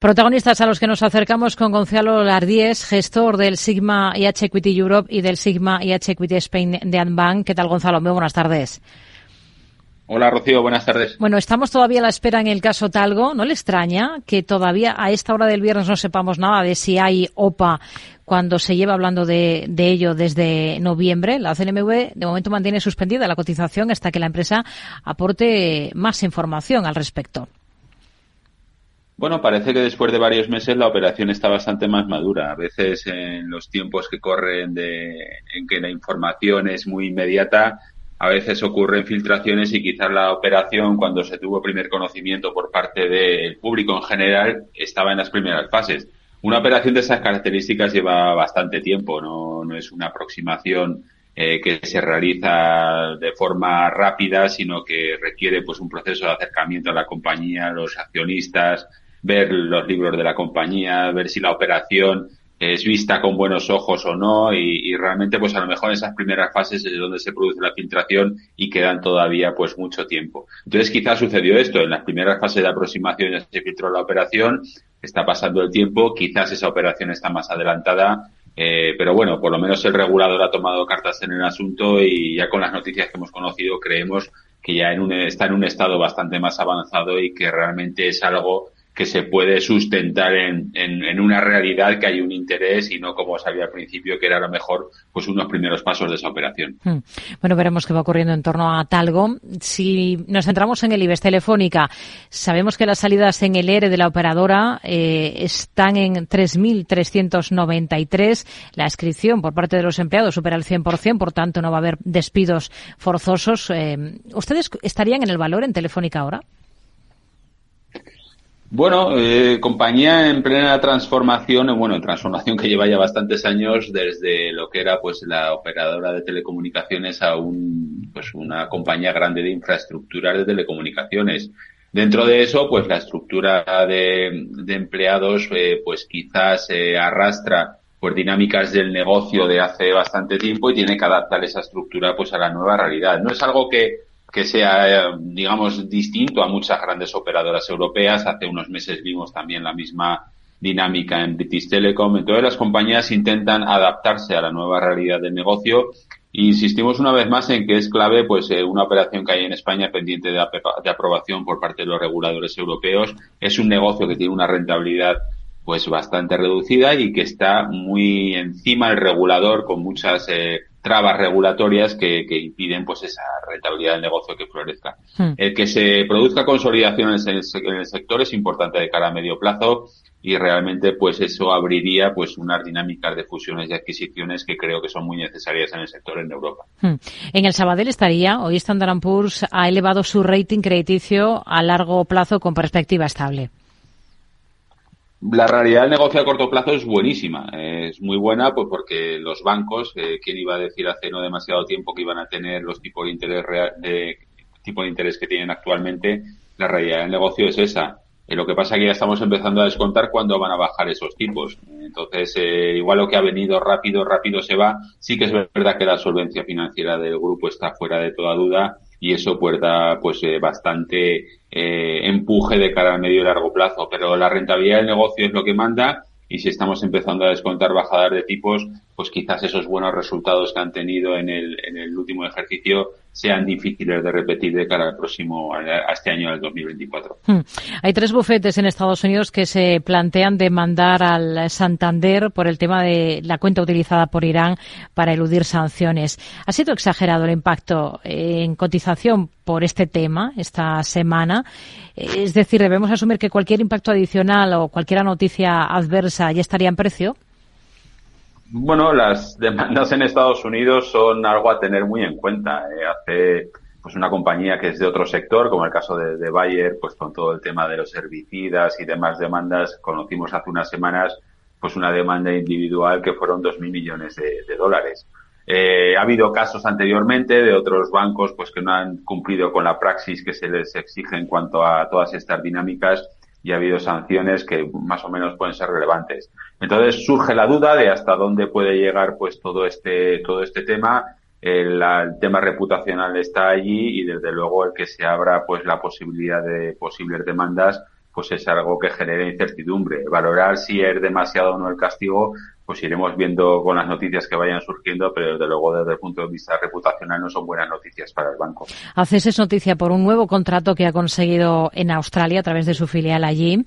Protagonistas a los que nos acercamos con Gonzalo Lardíez, gestor del Sigma IH Equity Europe y del Sigma IH Equity Spain de Anbank. ¿Qué tal, Gonzalo? Muy buenas tardes. Hola, Rocío. Buenas tardes. Bueno, estamos todavía a la espera en el caso Talgo. ¿No le extraña que todavía a esta hora del viernes no sepamos nada de si hay OPA cuando se lleva hablando de, de ello desde noviembre? La CNMV de momento mantiene suspendida la cotización hasta que la empresa aporte más información al respecto. Bueno, parece que después de varios meses la operación está bastante más madura. A veces en los tiempos que corren de, en que la información es muy inmediata, a veces ocurren filtraciones y quizás la operación, cuando se tuvo primer conocimiento por parte del público en general, estaba en las primeras fases. Una operación de esas características lleva bastante tiempo, no, es una aproximación eh, que se realiza de forma rápida, sino que requiere pues un proceso de acercamiento a la compañía, a los accionistas, ver los libros de la compañía, ver si la operación es vista con buenos ojos o no y, realmente pues a lo mejor en esas primeras fases es donde se produce la filtración y quedan todavía pues mucho tiempo. Entonces quizás sucedió esto, en las primeras fases de aproximación ya se filtró la operación, está pasando el tiempo, quizás esa operación está más adelantada, eh, pero bueno, por lo menos el regulador ha tomado cartas en el asunto y ya con las noticias que hemos conocido creemos que ya en un, está en un estado bastante más avanzado y que realmente es algo que se puede sustentar en, en, una realidad que hay un interés y no como sabía al principio que era a lo mejor pues unos primeros pasos de esa operación. Hmm. Bueno, veremos qué va ocurriendo en torno a Talgo. Si nos centramos en el IBEX Telefónica, sabemos que las salidas en el ERE de la operadora eh, están en 3.393. La inscripción por parte de los empleados supera el 100%, por tanto no va a haber despidos forzosos. Eh, ¿Ustedes estarían en el valor en Telefónica ahora? Bueno, eh, compañía en plena transformación, bueno, transformación que lleva ya bastantes años desde lo que era pues la operadora de telecomunicaciones a un, pues una compañía grande de infraestructuras de telecomunicaciones. Dentro de eso, pues la estructura de, de empleados, eh, pues quizás eh, arrastra por dinámicas del negocio de hace bastante tiempo y tiene que adaptar esa estructura pues a la nueva realidad. No es algo que que sea, digamos, distinto a muchas grandes operadoras europeas. Hace unos meses vimos también la misma dinámica en British Telecom. Entonces las compañías intentan adaptarse a la nueva realidad del negocio e insistimos una vez más en que es clave pues eh, una operación que hay en España pendiente de, de, aprobación por parte de los reguladores europeos. Es un negocio que tiene una rentabilidad pues bastante reducida y que está muy encima del regulador con muchas eh, trabas regulatorias que, que, impiden pues esa rentabilidad del negocio que florezca. Hmm. El que se produzca consolidación en el, en el, sector es importante de cara a medio plazo y realmente pues eso abriría pues unas dinámicas de fusiones y adquisiciones que creo que son muy necesarias en el sector en Europa. Hmm. En el Sabadell estaría, hoy Standard Poor's ha elevado su rating crediticio a largo plazo con perspectiva estable la realidad del negocio a corto plazo es buenísima. Es muy buena pues porque los bancos, eh, ¿quién iba a decir hace no demasiado tiempo que iban a tener los tipos de interés de tipo de interés que tienen actualmente? La realidad del negocio es esa. Eh, lo que pasa es que ya estamos empezando a descontar cuándo van a bajar esos tipos. Entonces, eh, igual lo que ha venido rápido, rápido se va. Sí que es verdad que la solvencia financiera del grupo está fuera de toda duda y eso pues pues eh, bastante eh, empuje de cara al medio y largo plazo. Pero la rentabilidad del negocio es lo que manda y si estamos empezando a descontar bajadas de tipos, pues quizás esos buenos resultados que han tenido en el, en el último ejercicio sean difíciles de repetir de cara al próximo, a este año del 2024. Hmm. Hay tres bufetes en Estados Unidos que se plantean demandar al Santander por el tema de la cuenta utilizada por Irán para eludir sanciones. ¿Ha sido exagerado el impacto en cotización por este tema esta semana? Es decir, debemos asumir que cualquier impacto adicional o cualquier noticia adversa ya estaría en precio. Bueno, las demandas en Estados Unidos son algo a tener muy en cuenta. Eh, hace pues una compañía que es de otro sector, como el caso de, Bayer, pues con todo el tema de los herbicidas y demás demandas, conocimos hace unas semanas pues una demanda individual que fueron dos mil millones de, dólares. Eh, ha habido casos anteriormente de otros bancos pues que no han cumplido con la praxis que se les exige en cuanto a todas estas dinámicas y ha habido sanciones que más o menos pueden ser relevantes. Entonces surge la duda de hasta dónde puede llegar pues todo este todo este tema. El, tema reputacional está allí y desde luego el que se abra pues la posibilidad de posibles demandas pues es algo que genera incertidumbre. Valorar si es demasiado o no el castigo, pues iremos viendo con las noticias que vayan surgiendo, pero desde luego desde el punto de vista reputacional no son buenas noticias para el banco. Haces noticia por un nuevo contrato que ha conseguido en Australia a través de su filial allí.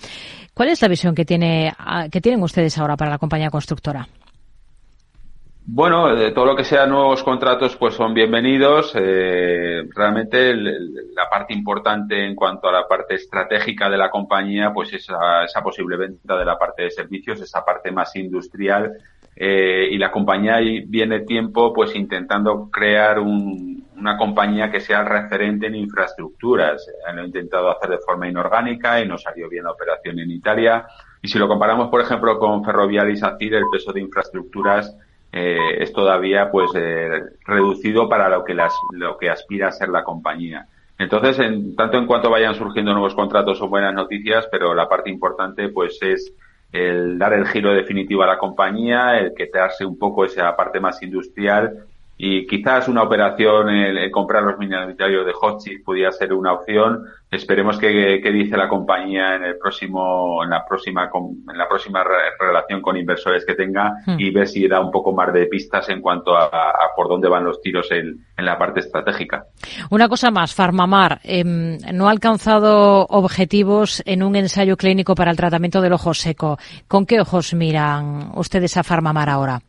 ¿Cuál es la visión que tiene que tienen ustedes ahora para la compañía constructora? Bueno, de todo lo que sea nuevos contratos, pues son bienvenidos. Eh, realmente la parte importante en cuanto a la parte estratégica de la compañía, pues esa, esa posible venta de la parte de servicios, esa parte más industrial. Eh, y la compañía viene tiempo, pues intentando crear una compañía que sea referente en infraestructuras. Lo he intentado hacer de forma inorgánica y nos salió bien la operación en Italia. Y si lo comparamos, por ejemplo, con Ferrovial y SACIR, el peso de infraestructuras eh, es todavía pues eh, reducido para lo que, las, lo que aspira a ser la compañía. Entonces, en, tanto en cuanto vayan surgiendo nuevos contratos son buenas noticias, pero la parte importante pues es el dar el giro definitivo a la compañía, el quitarse un poco esa parte más industrial y quizás una operación, el, comprar los minoritarios de Hotchkiss podría ser una opción. Esperemos que, dice la compañía en el próximo, en la próxima, en la próxima relación con inversores que tenga hmm. y ver si da un poco más de pistas en cuanto a, por dónde van los tiros en, en, la parte estratégica. Una cosa más, Farmamar em, no ha alcanzado objetivos en un ensayo clínico para el tratamiento del ojo seco. ¿Con qué ojos miran ustedes a Farmamar ahora?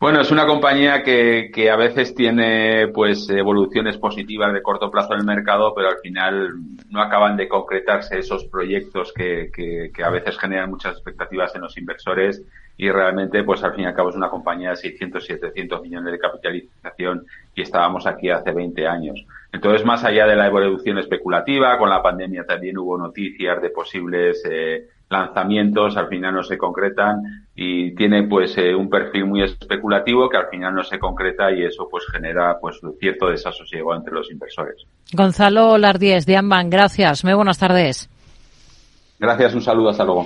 Bueno, es una compañía que, que, a veces tiene pues evoluciones positivas de corto plazo en el mercado, pero al final no acaban de concretarse esos proyectos que, que, que, a veces generan muchas expectativas en los inversores y realmente pues al fin y al cabo es una compañía de 600, 700 millones de capitalización y estábamos aquí hace 20 años. Entonces, más allá de la evolución especulativa, con la pandemia también hubo noticias de posibles eh, lanzamientos al final no se concretan y tiene pues eh, un perfil muy especulativo que al final no se concreta y eso pues genera pues cierto desasosiego entre los inversores. Gonzalo Lardíez de Amban, gracias. Muy buenas tardes. Gracias, un saludo, hasta luego.